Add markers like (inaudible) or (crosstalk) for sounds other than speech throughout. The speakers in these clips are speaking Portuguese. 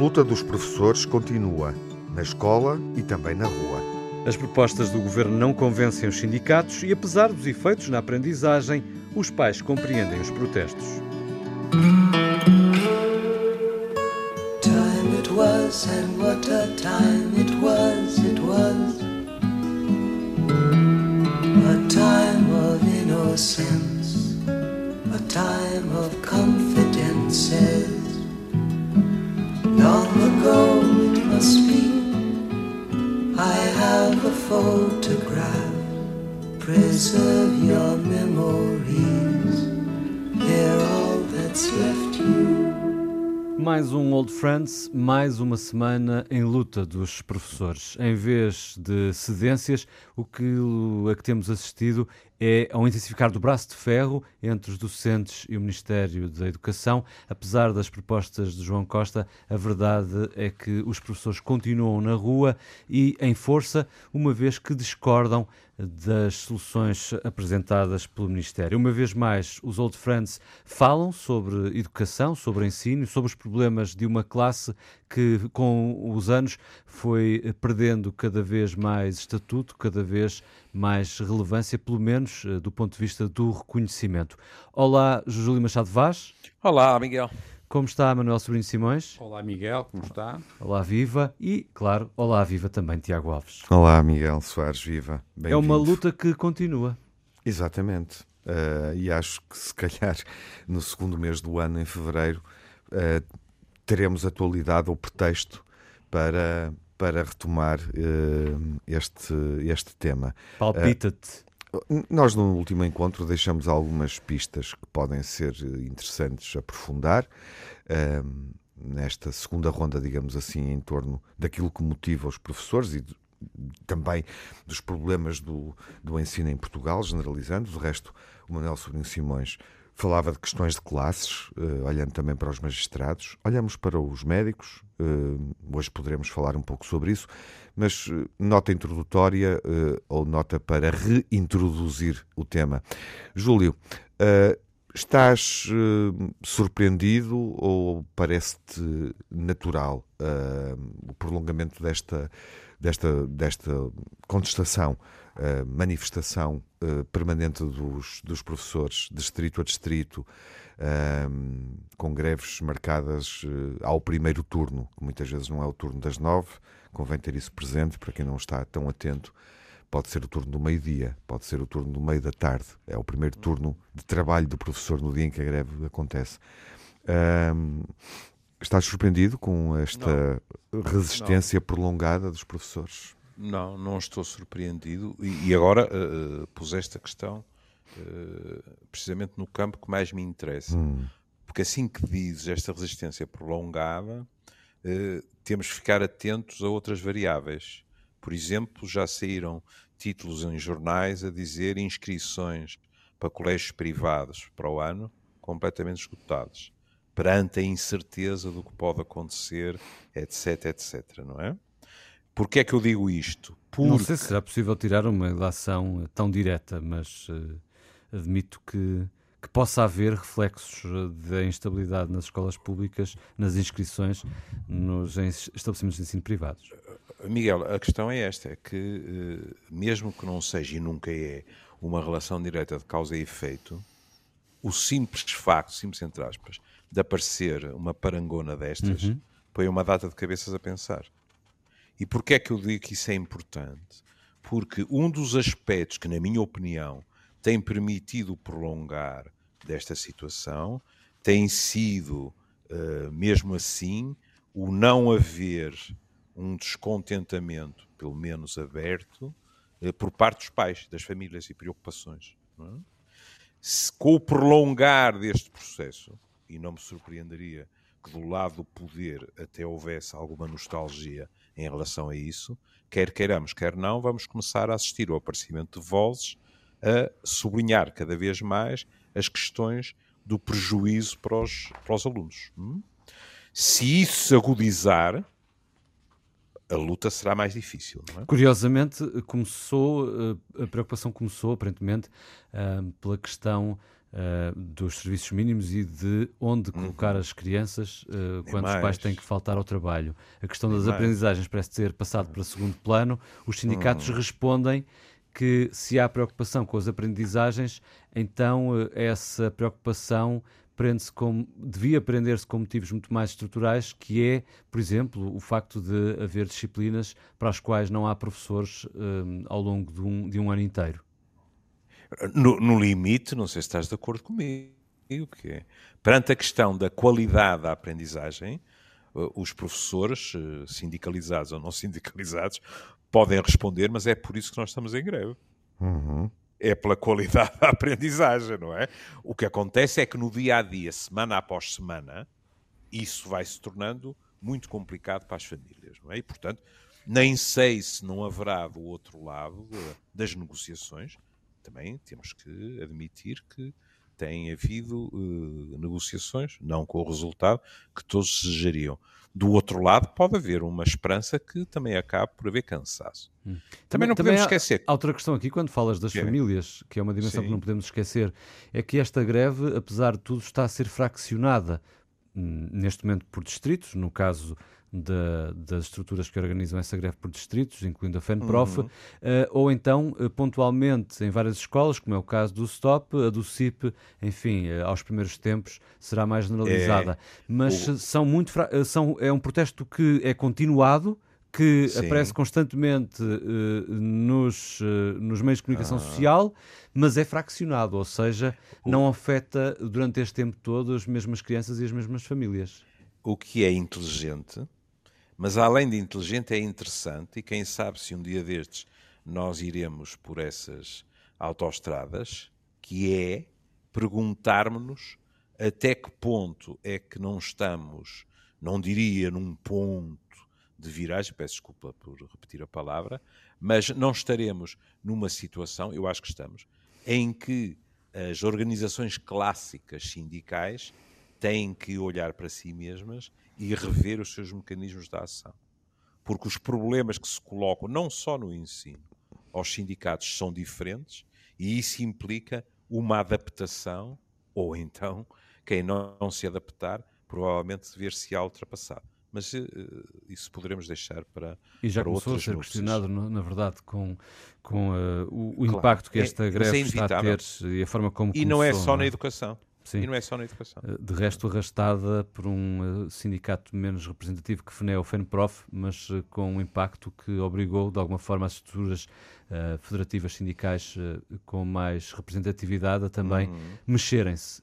luta dos professores continua, na escola e também na rua. As propostas do governo não convencem os sindicatos e, apesar dos efeitos na aprendizagem, os pais compreendem os protestos. Time it was and what a time it was, it was a time of innocence, a time of I have a photograph. Preserve your memories, they're all that's left you. Mais um Old Friends, mais uma semana em luta dos professores. Em vez de cedências, o que a que temos assistido é ao intensificar do braço de ferro entre os docentes e o Ministério da Educação. Apesar das propostas de João Costa, a verdade é que os professores continuam na rua e em força, uma vez que discordam das soluções apresentadas pelo Ministério. Uma vez mais, os Old Friends falam sobre educação, sobre ensino, sobre os problemas de uma classe que, com os anos, foi perdendo cada vez mais estatuto, cada vez mais relevância, pelo menos eh, do ponto de vista do reconhecimento. Olá, Júlio Machado Vaz. Olá, Miguel. Como está Manuel Sobrinho Simões? Olá, Miguel, como está? Olá, Viva. E, claro, olá, Viva também, Tiago Alves. Olá, Miguel Soares, Viva. É uma luta que continua. Exatamente. Uh, e acho que, se calhar, no segundo mês do ano, em fevereiro, uh, teremos atualidade ou pretexto para, para retomar uh, este, este tema. Palpita-te. Uh, nós, no último encontro, deixamos algumas pistas que podem ser interessantes aprofundar. Uh, nesta segunda ronda, digamos assim, em torno daquilo que motiva os professores e também dos problemas do, do ensino em Portugal, generalizando. Do resto, o Manuel Sobrinho Simões falava de questões de classes, uh, olhando também para os magistrados, olhamos para os médicos, uh, hoje poderemos falar um pouco sobre isso, mas uh, nota introdutória ou nota para reintroduzir o tema. Júlio, estás surpreendido ou parece-te natural o prolongamento desta, desta, desta contestação? Uh, manifestação uh, permanente dos, dos professores, distrito a distrito, uh, com greves marcadas ao primeiro turno, que muitas vezes não é o turno das nove, convém ter isso presente para quem não está tão atento. Pode ser o turno do meio-dia, pode ser o turno do meio da tarde. É o primeiro turno de trabalho do professor no dia em que a greve acontece. Estás surpreendido com esta não, resistência não. prolongada dos professores? Não, não estou surpreendido. E, e agora uh, pus esta questão uh, precisamente no campo que mais me interessa. Hum. Porque assim que dizes esta resistência prolongada, uh, temos que ficar atentos a outras variáveis. Por exemplo, já saíram títulos em jornais a dizer inscrições para colégios privados para o ano completamente esgotados, perante a incerteza do que pode acontecer, etc, etc, não é? Porquê é que eu digo isto? Porque... Não sei se será possível tirar uma ilação tão direta, mas uh, admito que, que possa haver reflexos da instabilidade nas escolas públicas, nas inscrições, nos estabelecimentos de ensino privados. Miguel, a questão é esta, é que uh, mesmo que não seja e nunca é uma relação direta de causa e efeito, o simples facto, simples entre aspas, de aparecer uma parangona destas, uhum. põe uma data de cabeças a pensar. E porquê é que eu digo que isso é importante? Porque um dos aspectos que, na minha opinião, tem permitido prolongar desta situação tem sido, uh, mesmo assim, o não haver um descontentamento, pelo menos aberto, uh, por parte dos pais, das famílias e preocupações. É? Se, com o prolongar deste processo, e não me surpreenderia que do lado do poder até houvesse alguma nostalgia em relação a isso, quer queiramos, quer não, vamos começar a assistir ao aparecimento de vozes a sublinhar cada vez mais as questões do prejuízo para os, para os alunos. Hum? Se isso se agudizar, a luta será mais difícil. É? Curiosamente, começou, eh, a preocupação começou, aparentemente, eh, pela questão uh, dos serviços mínimos e de onde uhum. colocar as crianças uh, quando mais. os pais têm que faltar ao trabalho. A questão das mais. aprendizagens parece ter passado para segundo plano. Os sindicatos uhum. respondem que se há preocupação com as aprendizagens, então uh, essa preocupação prende-se com, devia prender-se com motivos muito mais estruturais, que é, por exemplo, o facto de haver disciplinas para as quais não há professores ao longo de um, de um ano inteiro. No, no, limite, não sei se estás de acordo comigo, que é, perante a questão da qualidade da aprendizagem, eh, os professores, eh, sindicalizados ou não (laughs) sindicalizados, podem responder, mas é por isso que nós estamos em greve. Uhum. É pela qualidade da aprendizagem, não é? O que acontece é que no dia a dia, semana após semana, isso vai se tornando muito complicado para as famílias, não é? E, portanto, nem sei se não haverá do outro lado das negociações também temos que admitir que tem havido uh, negociações, não com o resultado que todos desejariam. Do outro lado, pode haver uma esperança que também acabe por haver cansaço. Hum. Também, também, não podemos também esquecer. Há outra questão aqui, quando falas das famílias, que é uma dimensão Sim. que não podemos esquecer, é que esta greve, apesar de tudo, está a ser fraccionada hum, neste momento por distritos, no caso da, das estruturas que organizam essa greve por distritos, incluindo a FENPROF, uhum. uh, ou então uh, pontualmente em várias escolas, como é o caso do STOP, a do CIP, enfim, uh, aos primeiros tempos será mais generalizada. É, Mas o... são muito são, é um protesto que é continuado que Sim. aparece constantemente uh, nos, uh, nos meios de comunicação ah. social, mas é fraccionado, ou seja, não afeta durante este tempo todo as mesmas crianças e as mesmas famílias. O que é inteligente mas além de inteligente, é interessante e quem sabe se um dia destes nós iremos por essas autoestradas, que é perguntarmos-nos até que ponto é que não estamos, não diria num ponto de viragem, peço desculpa por repetir a palavra, mas não estaremos numa situação, eu acho que estamos, em que as organizações clássicas sindicais têm que olhar para si mesmas e rever os seus mecanismos de ação. Porque os problemas que se colocam, não só no ensino, aos sindicatos são diferentes e isso implica uma adaptação, ou então, quem não, se adaptar, provavelmente ver-se-á ultrapassado. Mas uh, isso poderemos deixar para E já para começou a ser questionado, na verdade, com, com uh, o, o claro, impacto que é, esta é, greve é está a ter e a forma como E começou, não é só não é? na educação. Sim. E não é só na educação. Eh, de resto, arrastada por um uh, sindicato menos representativo que FNE ou FENPROF, mas uh, com um impacto que obrigou, de alguma forma, as estruturas uh, federativas sindicais com mais representatividade a também uhum. mexerem-se.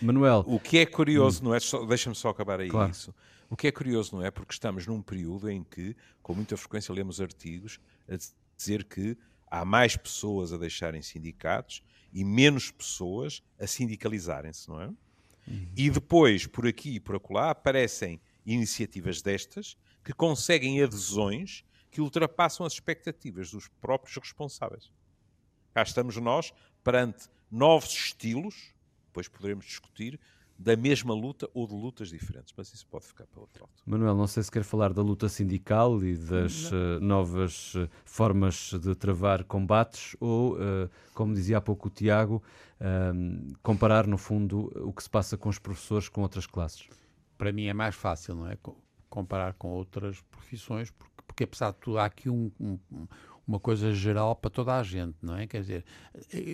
Manuel. O que é curioso, hum. não é? Deixa-me só acabar aí claro. isso. O que é curioso, não é? Porque estamos num período em que, com muita frequência, lemos artigos a dizer que há mais pessoas a deixarem sindicatos e menos pessoas a sindicalizarem-se, não é? Uhum. E depois, por aqui e por acolá, aparecem iniciativas destas que conseguem adesões que ultrapassam as expectativas dos próprios responsáveis. Cá estamos nós perante novos estilos, depois poderemos discutir, da mesma luta ou de lutas diferentes, mas isso pode ficar para outro lado. Manuel, não sei se quer falar da luta sindical e das uh, novas uh, formas de travar combates ou, uh, como dizia há pouco o Tiago, comparar no fundo o que se passa com os professores com outras classes. Para mim é mais fácil, não é? Comparar com outras profissões, porque, porque apesar de tudo há aqui um, um uma coisa geral para toda a gente, não é? Quer dizer,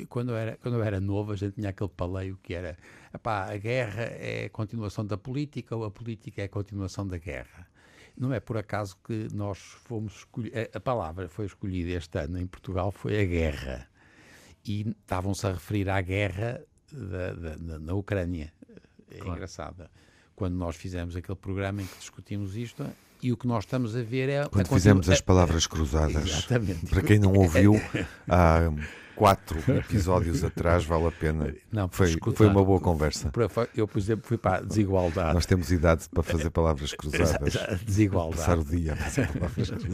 quando eu era, quando eu era novo, a gente tinha aquele paleio que era epá, a guerra é a continuação da política ou a política é a continuação da guerra. Não é por acaso que nós fomos escolher, a palavra foi escolhida este ano em Portugal foi a guerra. E estavam-se a referir à guerra da, da, na Ucrânia. É claro. engraçada. Quando nós fizemos aquele programa em que discutimos isto, e o que nós estamos a ver é. Quando fizemos as palavras cruzadas. (laughs) Exatamente. Para quem não ouviu, (laughs) há quatro episódios atrás, vale a pena. Não, foi, foi uma boa conversa. Eu, por exemplo, fui para a desigualdade. Nós temos idade para fazer palavras (laughs) cruzadas. Desigualdade. Passar o dia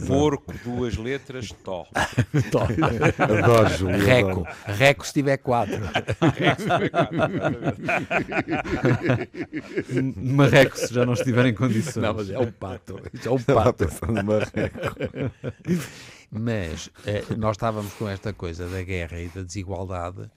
Porco, (laughs) duas letras, (laughs) tó. tó. Adoro, Júlio. Reco. Adoro. Reco se tiver quatro. Marreco se já não estiver em condições. Não, mas é um pato. É um pato. Marreco. Mas eh, nós estávamos com esta coisa da guerra e da desigualdade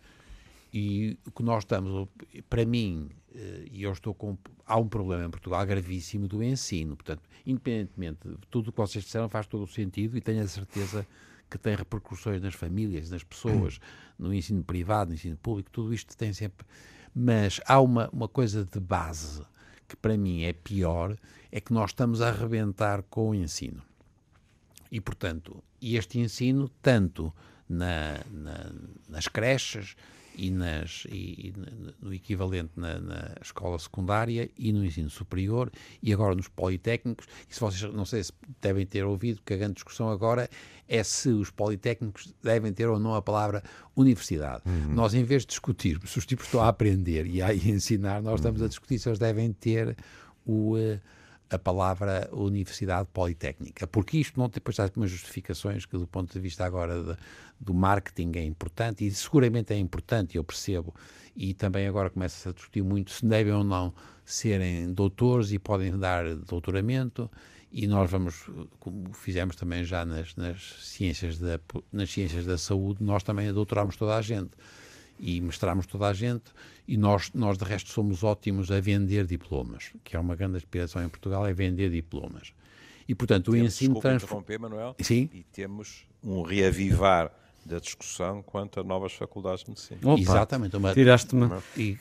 E o que nós estamos, para mim, eh, e eu estou com. Há um problema em Portugal gravíssimo do ensino. Portanto, independentemente de tudo o que vocês disseram, faz todo o sentido e tenho a certeza que tem repercussões nas famílias, nas pessoas, no ensino privado, no ensino público, tudo isto tem sempre. Mas há uma, uma coisa de base que para mim é pior, é que nós estamos a arrebentar com o ensino. E, portanto, este ensino, tanto na, na, nas creches, e, nas, e, e no equivalente na, na, escola secundária e no ensino superior e agora nos politécnicos. E se vocês, não sei se devem ter ouvido, que a grande discussão agora é se os politécnicos devem ter ou não a palavra universidade. Uhum. Nós, em vez de discutirmos se os tipos estão a aprender e a (laughs) ensinar, nós estamos a discutir se eles devem ter o. Uh, a palavra Universidade Politécnica, porque isto não depois há umas justificações que do ponto de vista agora de, do marketing é importante e seguramente é importante, eu percebo, e também agora começa-se a discutir muito se devem ou não serem doutores e podem dar doutoramento. E nós vamos, como fizemos também já nas, nas, ciências, da, nas ciências da saúde, nós também doutoramos toda a gente e mestramos toda a gente e nós, nós de resto somos ótimos a vender diplomas, que é uma grande aspiração em Portugal, é vender diplomas. E portanto temos, o ensino transforma... Manuel, Sim? e temos um reavivar da discussão quanto a novas faculdades de medicina. Opa, Exatamente. Uma... Tiraste-me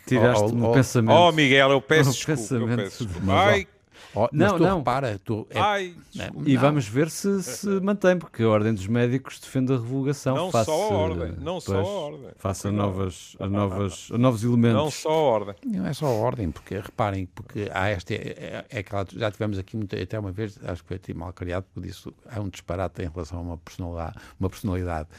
tiraste um pensamento. Oh, Miguel, eu peço (laughs) desculpa. Eu peço desculpa. Ai, Oh, não, tu não. repara, tu, é, Ai, né? e não. vamos ver se se mantém, porque a Ordem dos Médicos defende a revogação. Não face, só a Ordem, não pois, só a Ordem. Faça novas, a novas, a novos elementos. Não só a Ordem. Não é só a Ordem, porque reparem, porque há esta, é, é, aquela, já tivemos aqui muita, até uma vez, acho que foi mal criado, porque disse, há um disparate em relação a uma personalidade, uma personalidade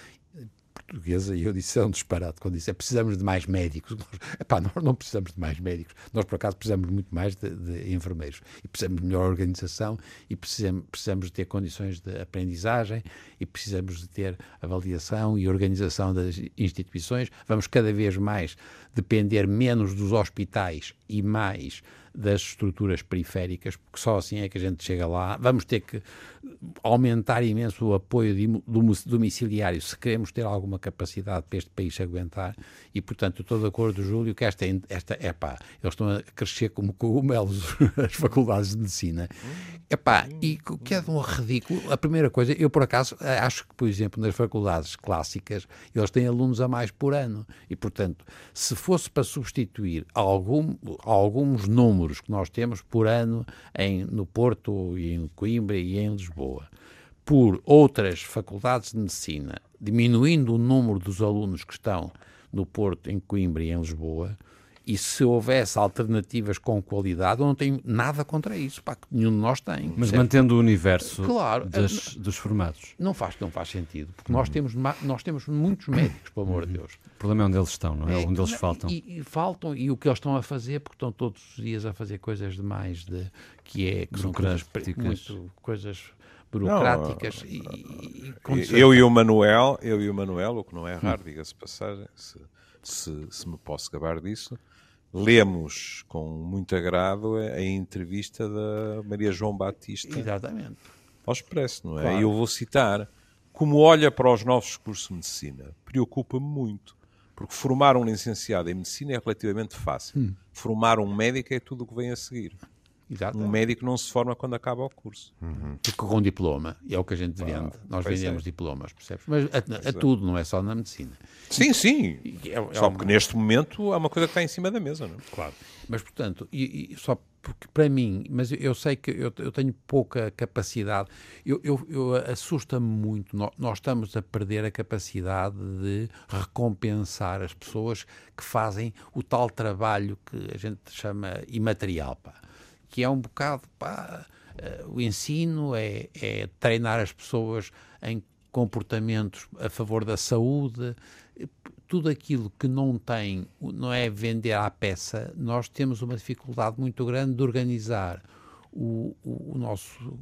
portuguesa e eu disse é um disparate quando disse é precisamos de mais médicos. Nós, epá, nós não precisamos de mais médicos, nós por acaso precisamos muito mais de, de enfermeiros e precisamos de melhor organização e precisamos, precisamos de ter condições de aprendizagem e precisamos de ter avaliação e organização das instituições. Vamos cada vez mais depender menos dos hospitais e mais das estruturas periféricas, porque só assim é que a gente chega lá. Vamos ter que aumentar imenso o apoio domiciliário se queremos ter alguma capacidade para este país aguentar. E, portanto, estou de acordo, Júlio, que esta, esta epá, eles estão a crescer como cogumelos (laughs) as faculdades de medicina. Epá, e o que é de um ridículo. A primeira coisa, eu por acaso acho que, por exemplo, nas faculdades clássicas, eles têm alunos a mais por ano. E, portanto, se fosse para substituir algum, alguns números números que nós temos por ano em, no Porto e em Coimbra e em Lisboa, por outras faculdades de medicina, diminuindo o número dos alunos que estão no Porto, em Coimbra e em Lisboa, e se houvesse alternativas com qualidade, eu não tenho nada contra isso, pá, que nenhum de nós tem. Mas certo? mantendo o universo claro, das, dos formados. Não faz, não faz sentido, porque nós, temos, nós temos muitos médicos, pelo amor de Deus. O problema é onde eles estão, não é? é onde eles faltam. E, e, faltam, e o que eles estão a fazer, porque estão todos os dias a fazer coisas demais, de, que é que são coisas, muito, coisas burocráticas não, e, e eu e o Manuel eu e o Manuel o que não é raro diga-se passagem se, se, se me posso gabar disso lemos com muito agrado a entrevista da Maria João Batista Exatamente. ao Expresso, não é? Claro. E eu vou citar, como olha para os novos cursos de medicina, preocupa-me muito, porque formar um licenciado em medicina é relativamente fácil. Hum. Formar um médico é tudo o que vem a seguir. Exato. Um médico não se forma quando acaba o curso. Uhum. Porque com diploma, é o que a gente vende. Nós vendemos é. diplomas, percebes? Mas a, a, a tudo, não é só na medicina. Sim, sim. É, é só porque neste momento é uma coisa que está em cima da mesa, não é? Claro. Mas, portanto, e, e só porque para mim, mas eu sei que eu, eu tenho pouca capacidade, eu, eu, eu assusta-me muito, nós, nós, estamos a perder a capacidade de recompensar as pessoas que fazem o tal trabalho que a gente chama imaterial, pá que é um bocado pá, uh, o ensino, é, é treinar as pessoas em comportamentos a favor da saúde, tudo aquilo que não tem, não é vender à peça, nós temos uma dificuldade muito grande de organizar o, o, o nosso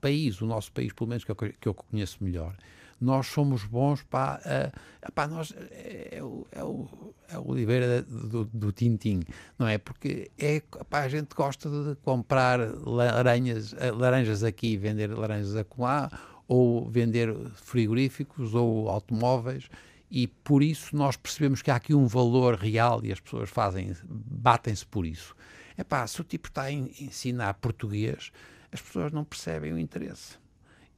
país, o nosso país, pelo menos que eu, que eu conheço melhor, nós somos bons para. Uh, pá, nós, é, é, o, é, o, é o Oliveira do, do Tintim, não é? Porque é, a gente gosta de comprar laranjas, eh, laranjas aqui e vender laranjas acolá, ou vender frigoríficos ou automóveis e por isso nós percebemos que há aqui um valor real e as pessoas fazem, batem-se por isso. É pá, se o tipo está a ensinar português, as pessoas não percebem o interesse.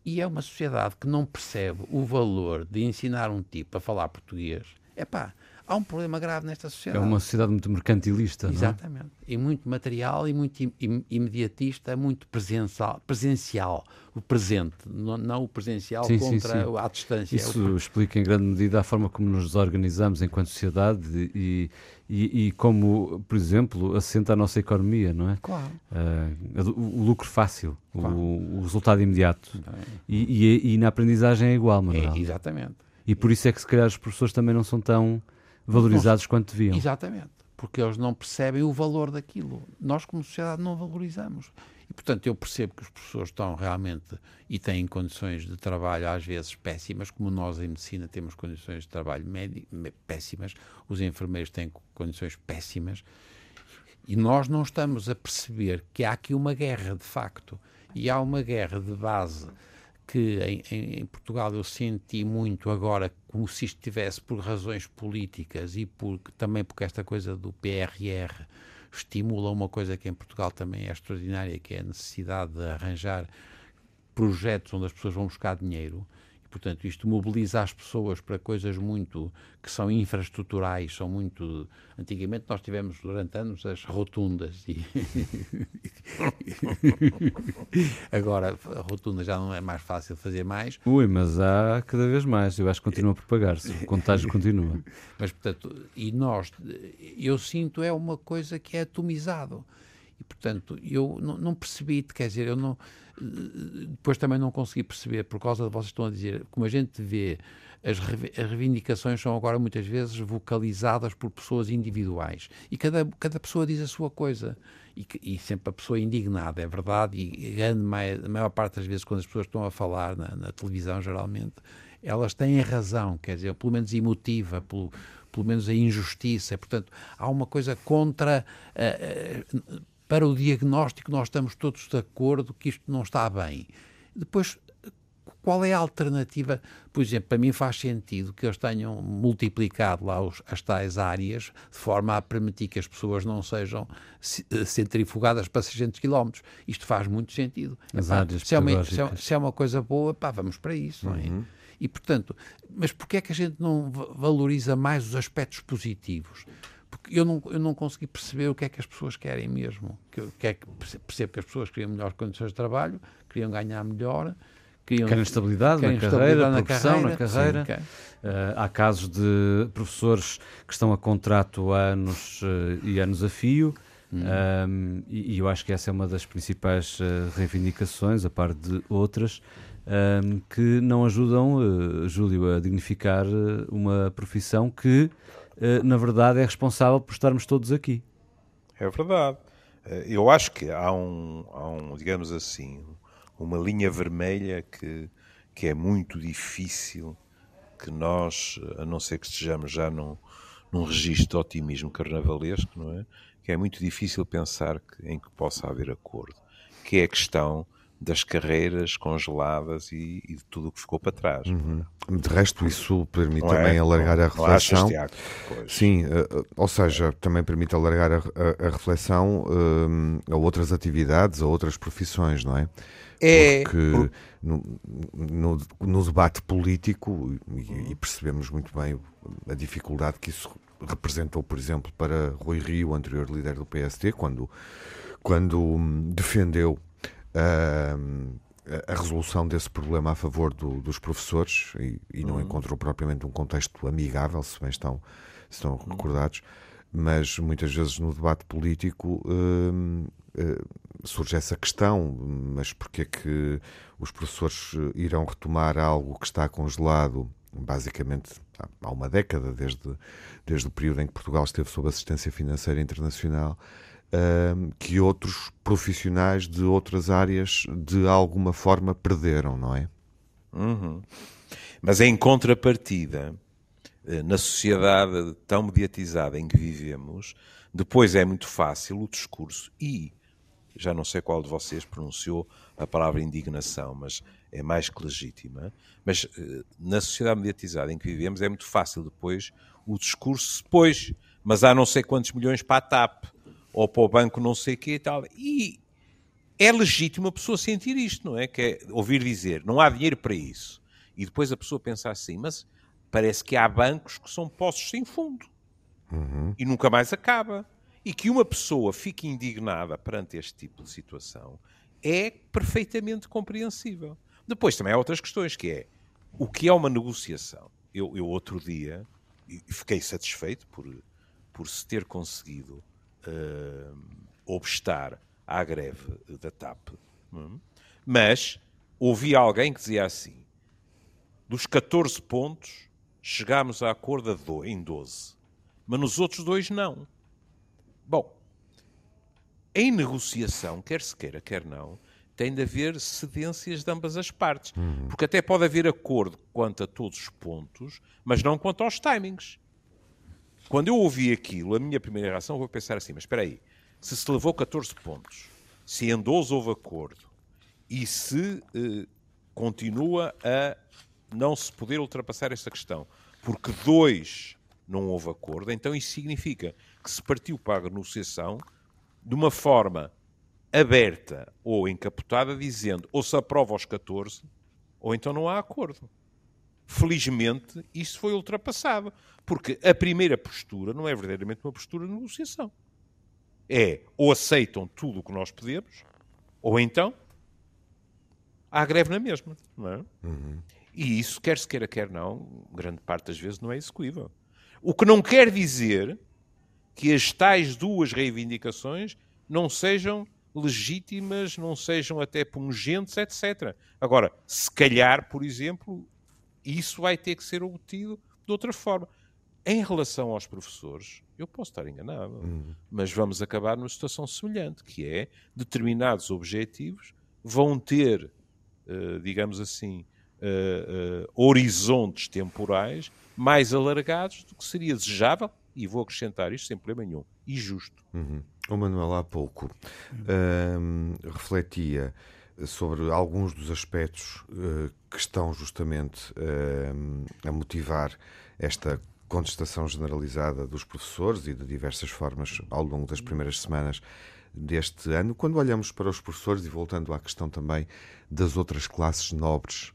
E é uma sociedade que não percebe o valor de ensinar um tipo a falar português. É pá, há um problema grave nesta sociedade. É uma sociedade muito mercantilista, Exatamente. Não é? E muito material e muito im imediatista, muito presencial, presencial o presente, não, não o presencial sim, contra sim, sim. a distância. Isso é o... explica em grande medida a forma como nos organizamos enquanto sociedade e, e, e como, por exemplo, assenta a nossa economia, não é? Claro. Uh, o, o, lucro fácil, claro. o, o, resultado imediato. E, e, e, na aprendizagem é igual, Manuel. É, exatamente. E por isso é que se calhar os professores também não são tão valorizados não, quanto deviam. Exatamente, porque eles não percebem o valor daquilo. Nós, como sociedade, não valorizamos. E, portanto, eu percebo que os professores estão realmente e têm condições de trabalho, às vezes, péssimas, como nós em medicina temos condições de trabalho péssimas, os enfermeiros têm condições péssimas, e nós não estamos a perceber que há aqui uma guerra, de facto, e há uma guerra de base que em, em, Portugal eu senti muito agora como se isto tivesse por razões políticas e por, também porque esta coisa do PRR estimula uma coisa que em Portugal também é extraordinária, que é a necessidade de arranjar projetos onde as pessoas vão buscar dinheiro Portanto, isto mobiliza as pessoas para coisas muito que são infraestruturais, são muito. Antigamente nós tivemos durante anos as rotundas e (laughs) agora a rotunda já não é mais fácil fazer mais. Ui, mas há cada vez mais. Eu acho que continua a propagar-se. O contágio continua. (laughs) Mas portanto, e nós, eu sinto é uma coisa que é atomizado. E portanto, eu não, não percebi, quer dizer, eu não depois também não consegui perceber, por causa de vocês estão a dizer, como a gente vê, as, reivindicações são agora muitas vezes vocalizadas por pessoas individuais e cada, cada pessoa diz a sua coisa. E, e sempre a pessoa indignada, é verdade, e grande, a maior parte das vezes, quando as pessoas estão a falar na, na televisão, geralmente, elas têm razão, quer dizer, pelo menos emotiva, pelo, pelo menos a injustiça. Portanto, há uma coisa contra. Uh, uh, para o diagnóstico, nós estamos todos de acordo que isto não está bem. Depois, qual é a alternativa? Por exemplo, para mim faz sentido que eles tenham multiplicado lá os, as tais áreas de forma a permitir que as pessoas não sejam eh, centrifugadas para 600 km. Isto faz muito sentido. Epá, se, é uma, se, é, se, é uma, coisa boa, pá, vamos para isso. É? Uhum. E, portanto, mas porquê é que a gente não valoriza mais os aspectos positivos? Eu não, eu não consegui perceber o que é que as pessoas querem mesmo. Que, que é que percebo que as pessoas queriam melhores condições de trabalho, queriam ganhar melhor, queriam, querem estabilidade querem na carreira, estabilidade na carreira. Na carreira. Sim, uh, há casos de professores que estão a contrato há anos uh, e anos a fio. Hum. Um, e, e, eu acho que essa é uma das principais uh, reivindicações, a par de outras, um, que não ajudam, Júlio, a dignificar uma profissão que na verdade, é responsável por estarmos todos aqui. É verdade. Eh, eu acho que há um, há um digamos assim, uma linha vermelha que, que é muito difícil que nós, a não ser que estejamos já num, num registro de otimismo carnavalesco, não é? Que é muito difícil pensar que, em que possa haver acordo. Que é a questão das carreiras congeladas e, e, de tudo o que ficou para trás. Uhum. De resto, isso permite não também é? alargar não, a reflexão. Sim, uh, ou seja, também permite alargar a, a, a reflexão uh, a outras atividades, a outras profissões, não é? É. Porque no, no, no debate político, e, e percebemos muito bem a dificuldade que isso representou, por exemplo, para Rui Rio, anterior líder do PST, quando, quando hum, a resolução desse problema a favor do, dos professores e, e não uhum. encontrou propriamente um contexto amigável, se bem estão, estão uhum. recordados, mas muitas vezes no debate político uh, uh, surge essa questão, mas porque é que os professores irão retomar algo que está congelado basicamente há uma década, desde, desde o período em que Portugal esteve sob assistência financeira internacional, que outros profissionais de outras áreas de alguma forma perderam, não é? Uhum. Mas em contrapartida, eh, na sociedade tão mediatizada em que vivemos, depois é muito fácil o discurso e já não sei qual de vocês pronunciou a palavra indignação, mas é mais que legítima. Mas uh, na sociedade mediatizada em que vivemos é muito fácil depois o discurso depois, mas há não sei quantos milhões para a TAP ou para o banco não sei o quê e tal. E é legítimo a pessoa sentir isto, não é? Que é ouvir dizer, não há dinheiro para isso. E depois a pessoa pensar assim, mas parece que há bancos que são poços sem fundo. Uhum. E nunca mais acaba. E que uma pessoa fique indignada perante este tipo de situação é perfeitamente compreensível. Depois também há outras questões, que é o que é uma negociação. Eu, eu outro dia fiquei satisfeito por, por se ter conseguido uh, obstar à greve da TAP. Hum? Mas ouvi alguém que dizia assim: dos 14 pontos, chegámos a acordo em 12, mas nos outros dois não. Bom, em negociação, quer se queira, quer não, tem de haver cedências de ambas as partes. Uhum. Porque até pode haver acordo quanto a todos os pontos, mas não quanto aos timings. Quando eu ouvi aquilo, a minha primeira reação foi pensar assim: mas espera aí, se se levou 14 pontos, se em 12 houve acordo e se eh, continua a não se poder ultrapassar esta questão, porque dois não houve acordo, então isso significa que se partiu para a negociação de uma forma aberta ou encapotada, dizendo ou se aprova aos 14 ou então não há acordo. Felizmente, isso foi ultrapassado, porque a primeira postura não é verdadeiramente uma postura de negociação é ou aceitam tudo o que nós pedimos, ou então há greve na mesma. Não é? Uhum. E isso, quer se queira, quer não, grande parte das vezes não é execuível. O que não quer dizer que as tais duas reivindicações não sejam legítimas, não sejam até pungentes, etc. Agora, se calhar, por exemplo, isso vai ter que ser obtido de outra forma. Em relação aos professores, eu posso estar enganado, uhum. mas vamos acabar numa situação semelhante, que é determinados objetivos vão ter, uh, digamos assim, uh, uh, horizontes temporais mais alargados do que seria desejável, e vou acrescentar isto sem problema nenhum, e justo. Uhum. O Manuel há pouco refletia sobre alguns dos aspectos que estão justamente a motivar esta contestação generalizada dos professores e de diversas formas ao longo das primeiras semanas deste ano. Quando olhamos para os professores e voltando à questão também das outras classes nobres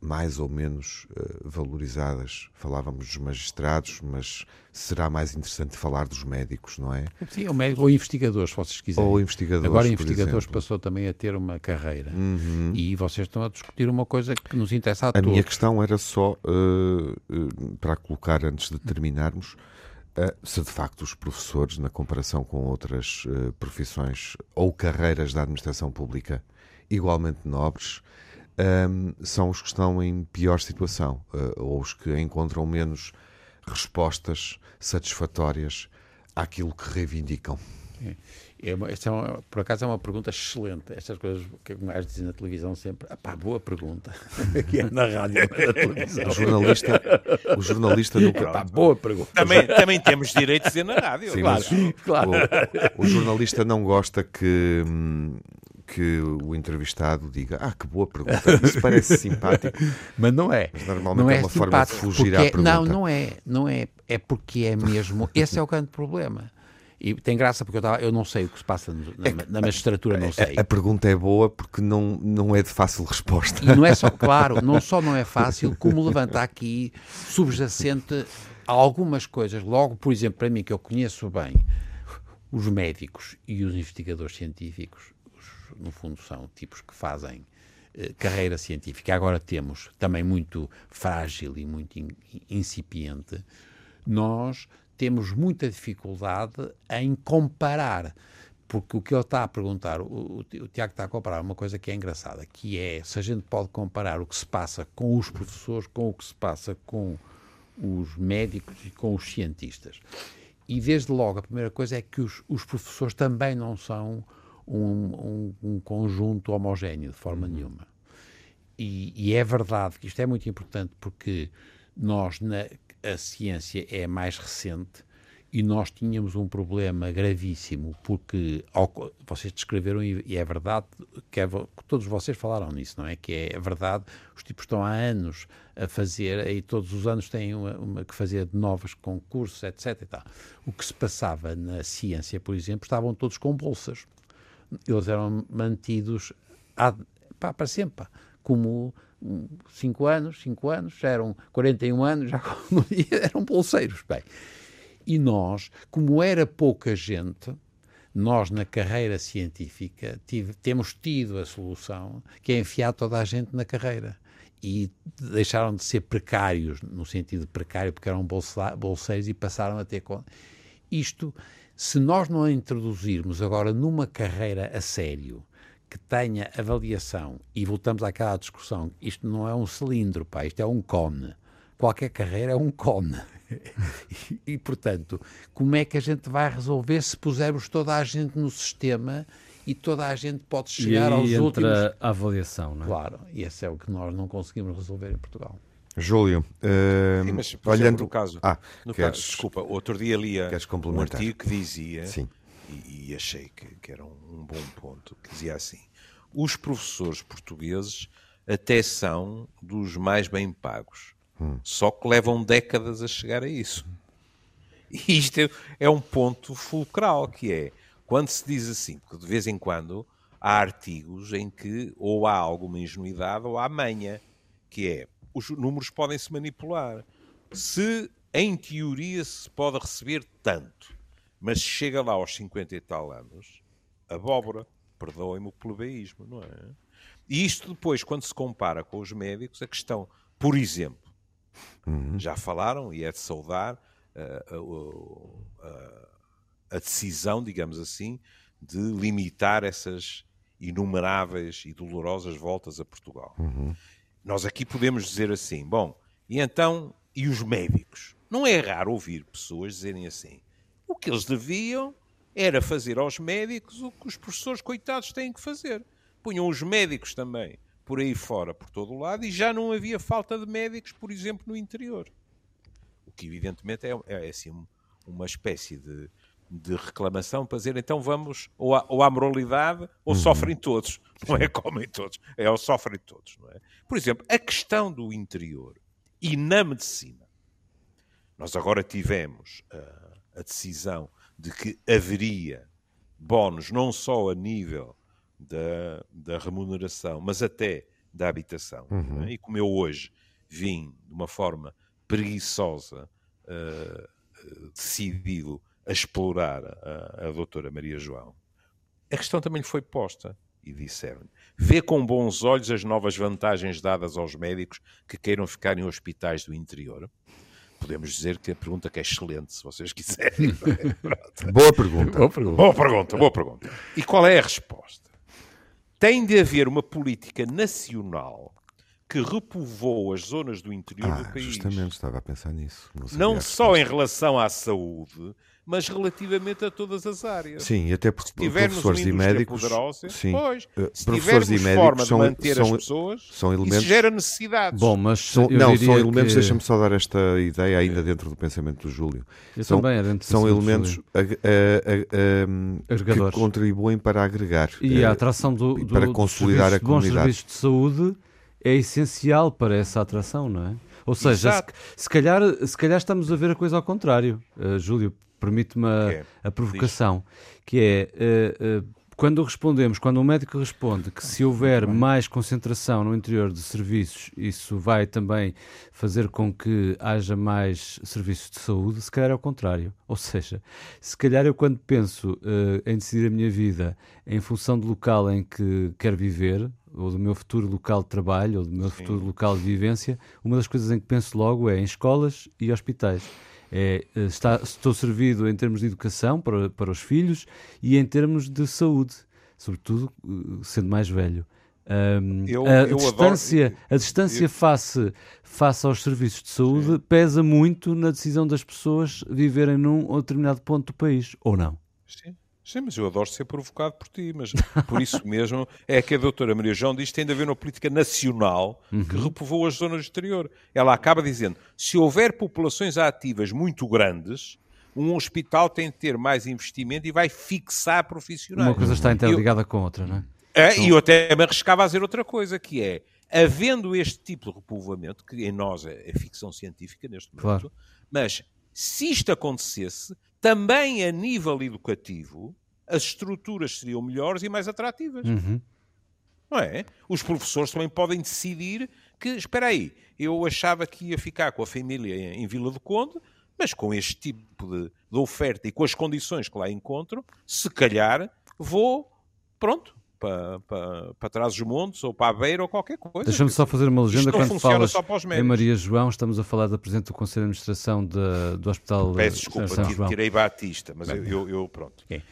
mais ou menos uh, valorizadas. Falávamos dos magistrados, mas será mais interessante falar dos médicos, não é? Sim, ou, médico, ou investigadores, se vocês quiserem. Ou investigadores. Agora, investigadores passou também a ter uma carreira. Uhum. E vocês estão a discutir uma coisa que nos interessa a, a todos. A minha questão era só, uh, uh, para colocar antes de terminarmos, se de facto os professores, na comparação com outras profissões ou carreiras da administração pública igualmente nobres, um, são os que estão em pior situação, uh, ou os que encontram menos respostas satisfatórias àquilo que reivindicam. É. É uma, esta é uma, por acaso é uma pergunta excelente. Estas coisas que mais dizem na televisão sempre. Pá, boa pergunta. (laughs) que é na rádio, na televisão. O jornalista, o jornalista nunca. Pá, boa pergunta. Também, também temos direito de dizer na rádio. Sim, claro, claro. O, o, jornalista não gosta que. Hum, que o entrevistado diga ah, que boa pergunta, isso parece simpático. (laughs) Mas não é. Mas normalmente não é, é uma forma de fugir à pergunta. Não, não é, não é. É porque é mesmo, esse é o grande problema. E tem graça porque eu, tava, eu não sei o que se passa na, é na, magistratura, não sei. A, a, pergunta é boa porque não, não é de fácil resposta. E não é só, (laughs) claro, não só não é fácil, como levanta aqui subjacente a algumas coisas. Logo, por exemplo, para mim, que eu conheço bem os médicos e os investigadores científicos, no fundo, são tipos que fazem eh, carreira científica. Agora temos também muito frágil e muito in, incipiente. Nós temos muita dificuldade em comparar. Porque o que ele está a perguntar, o, o, Tiago está a comparar uma coisa que é engraçada, que é se a gente pode comparar o que se passa com os professores com o que se passa com os médicos e com os cientistas. E desde logo a primeira coisa é que os, os professores também não são um, um, um conjunto homogéneo, de forma uhum. nenhuma. E, e, é verdade que isto é muito importante porque nós, na, a ciência é mais recente E nós tínhamos um problema gravíssimo, porque ao, vocês descreveram, e, e é verdade, que, é, todos vocês falaram nisso, não é? Que é, é verdade, os tipos estão há anos a fazer, e todos os anos têm uma, uma, que fazer novos concursos, etc. O que se passava na ciência, por exemplo, estavam todos com bolsas. Eles eram mantidos pá, para sempre, como 5 anos, 5 anos, já eram 41 anos, já (laughs) eram bolseiros. Bem, e nós, como era pouca gente, nós na carreira científica tive, temos tido a solução que é enfiar toda a gente na carreira. E deixaram de ser precários, no sentido precário, porque eram bolseiros e passaram a ter. Isto, se nós não a introduzirmos agora numa carreira a sério, que tenha avaliação, e voltamos àquela discussão, isto não é um cilindro, pá, isto é um cone. Qualquer carreira é um cone. e, (laughs) e, portanto, como é que a gente vai resolver se pusermos toda a gente no sistema e toda a gente pode chegar e aos entra últimos... a avaliação, não é? Claro, e esse é o que nós não conseguimos resolver em Portugal. Júlio, uh, Sim, mas, olhando no caso, ah, no queres, caso, desculpa, outro dia lia um artigo que dizia. E, e, achei que, que era um, um bom ponto, que dizia assim: os professores portugueses até são dos mais bem pagos Hum. Só que levam décadas a chegar a isso. E isto é, é um ponto fulcral, que é, quando se diz assim, porque de vez em quando há artigos em que ou há alguma ingenuidade ou há manha, que é, os números podem se manipular. Se, em teoria, se pode receber tanto, mas chega lá aos 50 e tal anos, abóbora, perdoem-me o plebeísmo, não é? E isto depois, quando se compara com os médicos, a questão, por exemplo, Uhum. Já falaram, e é de saudar uh, uh, uh, a decisão, digamos assim, de limitar essas inumeráveis e dolorosas voltas a Portugal. Uhum. Nós aqui podemos dizer assim: bom, e então, e os médicos? Não é raro ouvir pessoas dizerem assim: o que eles deviam era fazer aos médicos o que os professores coitados têm que fazer. Punham os médicos também por aí fora, por todo o lado, e já não havia falta de médicos, por exemplo, no interior. O que, evidentemente, é, é, é assim uma espécie de, de reclamação para dizer então vamos ou à, ou à moralidade ou uhum. sofrem todos. Não é comem todos, é ou sofrem todos. Não é? Por exemplo, a questão do interior e na medicina. Nós agora tivemos uh, a decisão de que haveria bónus não só a nível da, da remuneração, mas até da habitação. Uhum. É? E como eu hoje vim de uma forma preguiçosa, uh, decidido a explorar a, a doutora Maria João, a questão também lhe foi posta e disseram vê com bons olhos as novas vantagens dadas aos médicos que queiram ficar em hospitais do interior. Podemos dizer que a pergunta que é excelente, se vocês quiserem. (laughs) boa pergunta. Boa pergunta. Boa pergunta, boa pergunta. E qual é a resposta? tem de haver uma política nacional que repovoa as zonas do interior ah, do país. Justamente, estava a pensar nisso. Não, não só em relação à saúde, mas relativamente a todas as áreas. Sim, até porque professores e médicos. Poderosa, sim, pois, eh, se professores e médicos são, manter são, as pessoas, são elementos. Isso gera necessidades. Bom, mas são, não, são elementos. Que... Deixa-me só dar esta ideia ainda dentro do pensamento do Júlio. Eu são, também dentro são elementos a, a, a, que contribuem para agregar e a atração do, do para consolidar a comunidade. Bons serviços de saúde é essencial para essa atração, não é? Ou seja, se, se, calhar, se calhar estamos a ver a coisa ao contrário, uh, Júlio, permite-me a, é? a, provocação, Diz. que é uh, uh, quando respondemos, quando um médico responde que se houver mais concentração no interior de serviços, isso vai também fazer com que haja mais serviços de saúde, se calhar é o contrário. Ou seja, se calhar eu quando penso uh, em decidir a minha vida em função do local em que quero viver, ou do meu futuro local de trabalho, ou do meu Sim. futuro local de vivência, uma das coisas em que penso logo é em escolas e hospitais é, eh, está, estou servido em termos de educação para, para os filhos e em termos de saúde, sobretudo eh, sendo mais velho. Um, eu, a, eu distância, adoro... a distância eu... face, face aos serviços de saúde Sim. pesa muito na decisão das pessoas viverem num ou determinado ponto do país, ou não? Sim. Sim, mas eu adoro ser provocado por ti, mas por isso (laughs) mesmo é que a doutora Maria João diz que tem de haver uma política nacional que uhum. repovoa as zonas do exterior. Ela acaba dizendo, se houver populações ativas muito grandes, um hospital tem de ter mais investimento e vai fixar profissionais. Uma coisa está interligada eu, com a outra, não é? é então... E eu até me arriscava a dizer outra coisa, que é, havendo este tipo de repovoamento, que em nós é, é ficção científica neste momento, claro. mas se isto acontecesse, também a nível educativo, as estruturas seriam melhores e mais atrativas. Uhum. Não é? Os professores também podem decidir que, espera aí, eu achava que ia ficar com a família em, em Vila do Conde, mas com este tipo de, de, oferta e com as condições que lá encontro, se calhar vou, pronto, para, para, para trás dos montes ou para a beira ou qualquer coisa. Deixa-me só fazer uma legenda quando falas em Maria João, estamos a falar da Presidente do Conselho de Administração de, do Hospital Peço desculpa, São João. tirei Batista, mas eu, eu, eu, pronto. Okay.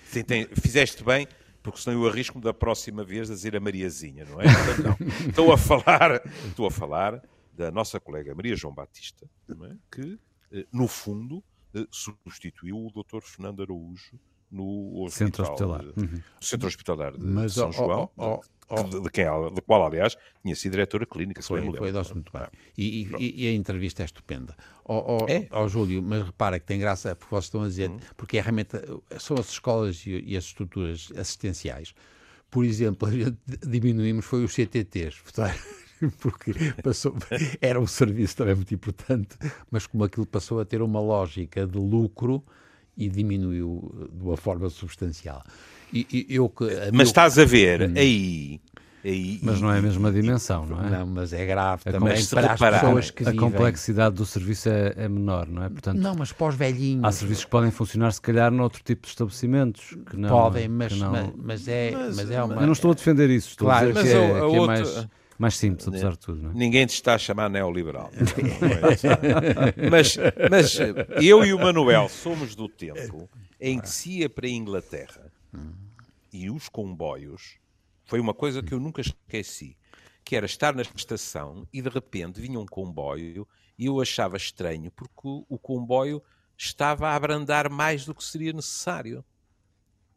fizeste bem, porque senão eu arrisco-me da próxima vez a dizer a Mariazinha, não é? (laughs) não. Estou a falar, estou a falar da nossa colega Maria João Batista, é? que, eh, no fundo, eh, substituiu o Dr. Fernando Araújo no hospital, centro hospitalar, de, uhum. centro hospitalar de Mas, São oh, João, oh, oh, de, de, quem, de qual, aliás, tinha sido diretora clínica. Foi, foi muito bem. E, e, e, a entrevista é estupenda. Ó oh, é? oh, Júlio, mas repara que tem graça, porque vocês estão a dizer, uhum. porque é realmente são as escolas e, e as estruturas assistenciais. Por exemplo, diminuímos foi os CTTs, (laughs) porque passou, era um serviço também muito importante, mas como aquilo passou a ter uma lógica de lucro, e diminuiu eh, de uma forma substancial. E, e eu, mas meu... estás a ver, hum. aí, aí... Mas não é a mesma dimensão, não é? Não, mas é grave a também para as pessoas que A vivem. complexidade do serviço é, é, menor, não é? Portanto, não, mas para os velhinhos... Há serviços que podem funcionar, se calhar, noutro tipo de estabelecimentos. Que não, podem, mas, não... mas, mas, é, mas, mas é uma... Eu não estou a defender isso, estou claro, a dizer que, é, que é mais mais simples, apesar de tudo. Não é? Ninguém te está a chamar neoliberal. (laughs) mas, mas eu e o Manuel somos do tempo em que se ia para a Inglaterra e os comboios, foi uma coisa que eu nunca esqueci, que era estar na estação e de repente vinha um comboio e eu achava estranho porque o comboio estava a abrandar mais do que seria necessário.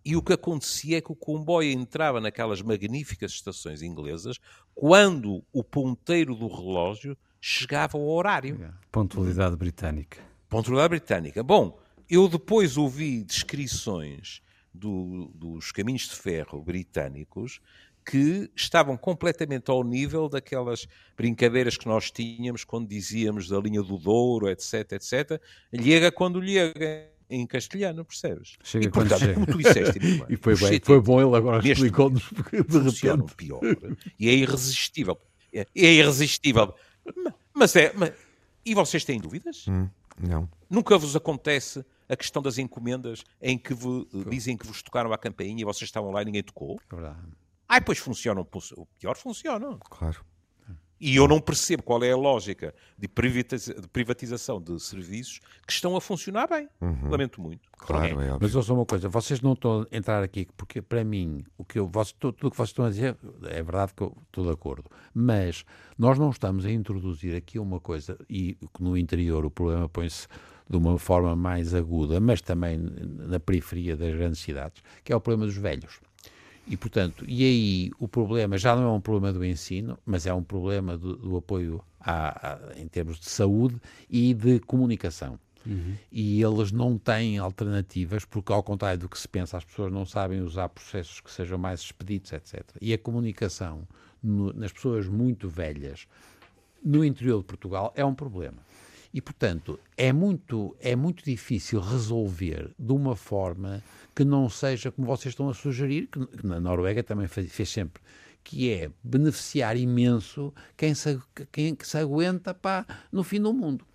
E o que acontecia é que o comboio entrava naquelas magníficas estações inglesas quando o ponteiro do relógio chegava ao horário. Pontualidade britânica. Pontualidade britânica. Bom, eu depois ouvi descrições do, dos caminhos de ferro britânicos que estavam completamente ao nível daquelas brincadeiras que nós tínhamos quando dizíamos da linha do Douro, etc, etc. Lhega quando lhega em castelhano, percebes? Chega e, portanto, como tu disseste, (laughs) e foi bem, foi bom ele agora explicou-nos de repente. pior e é irresistível. É, é irresistível. Mas é. Mas, e vocês têm dúvidas? Hum, não. Nunca vos acontece a questão das encomendas em que vos, dizem que vos tocaram a campainha e vocês estavam lá e ninguém tocou? É verdade. Ah, pois funcionam. O pior funciona. Claro. E eu não percebo qual é a lógica de, privatização de serviços que estão a funcionar bem. Uhum. Lamento muito. Claro, é, é Mas ouça uma coisa, vocês não estão a entrar aqui, porque para mim, o que eu, tudo o que vocês estão a dizer é verdade que eu estou de acordo. Mas nós não estamos a introduzir aqui uma coisa, e no interior o problema põe-se de uma forma mais aguda, mas também na periferia das grandes cidades, que é o problema dos velhos. E, portanto, e aí o problema já não é um problema do ensino, mas é um problema do, do apoio à, em termos de saúde e de comunicação. Uhum. E eles não têm alternativas, porque, ao contrário do que se pensa, as pessoas não sabem usar processos que sejam mais expeditos, etc. E a comunicação no, nas pessoas muito velhas no interior de Portugal é um problema. E, portanto, é muito, é muito difícil resolver de uma forma que não seja como vocês estão a sugerir, que na Noruega também fez, fez sempre, que é beneficiar imenso quem se, quem se aguenta pá, no fim do mundo.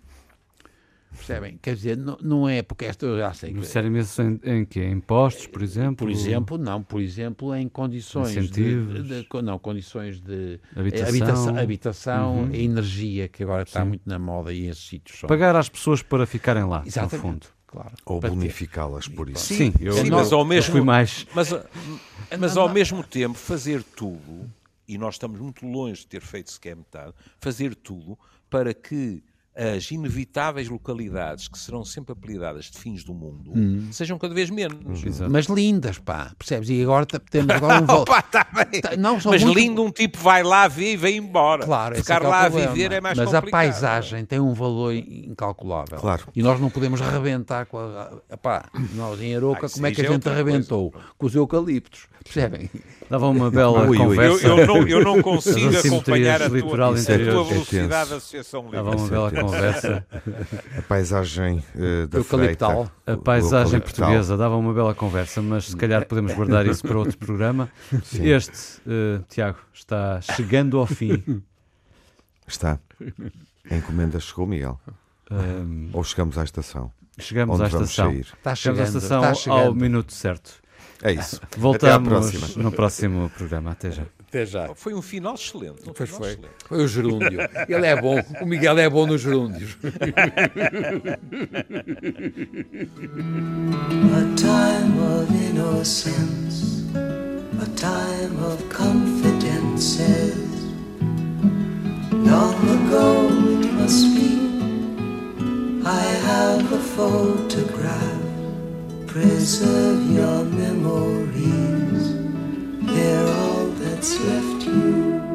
Percebem? Quer dizer, não, não é porque esta eu já sei. Beneficiar imenso em, em quê? Em impostos, por exemplo? Por exemplo, não. Por exemplo, em condições de, de, de, Não, condições de habitação, habitação, habitação uhum. energia, que agora está Sim. muito na moda e esses sítios. São. Pagar às pessoas para ficarem lá, Exatamente. no fundo claro. Ou bonificá-las por isso. Sim, eu, Sim, mas ao mesmo fui mais. Mas, mas ao mesmo tempo fazer tudo, e nós estamos muito longe de ter feito sequer metade, fazer tudo para que as inevitáveis localidades que serão sempre apelidadas de fins do mundo hum. sejam cada vez menos. Exato. Mas lindas, pá, percebes? E agora temos agora um (laughs) valor. tá não, Mas muito... lindo, um tipo vai lá, vê e vem embora. Claro, Ficar é lá a viver é mais Mas complicado. a paisagem tem um valor incalculável. Claro. E nós não podemos arrebentar com a. Epá, nós em Aroca, como é que a é gente arrebentou? Coisa. Com os eucaliptos. Percebem? Dava uma bela ui, conversa. Eu, eu, não, eu não consigo acompanhar a tua, a tua velocidade da Associação Livre. Dava uma bela conversa. (laughs) A paisagem uh, da Eucaliptal. A paisagem portuguesa dava uma bela conversa, mas se calhar podemos guardar isso para outro programa. Sim. Este, uh, Tiago, está chegando ao fim. Está. A encomenda chegou, Miguel? Um, Ou chegamos à estação? Chegamos Onde à estação. Está chegando, chegamos à estação ao minuto certo. É isso. (laughs) Voltamos no próximo programa. Até já. Até já. Foi um final excelente. Um pois final foi. Excelente. Foi o gerúndio. Ele é bom. O Miguel é bom nos gerúndios. (laughs) A time of innocence, a time of confidences. Long ago it must be. I have a photograph. Preserve your memories. They're all that's left you.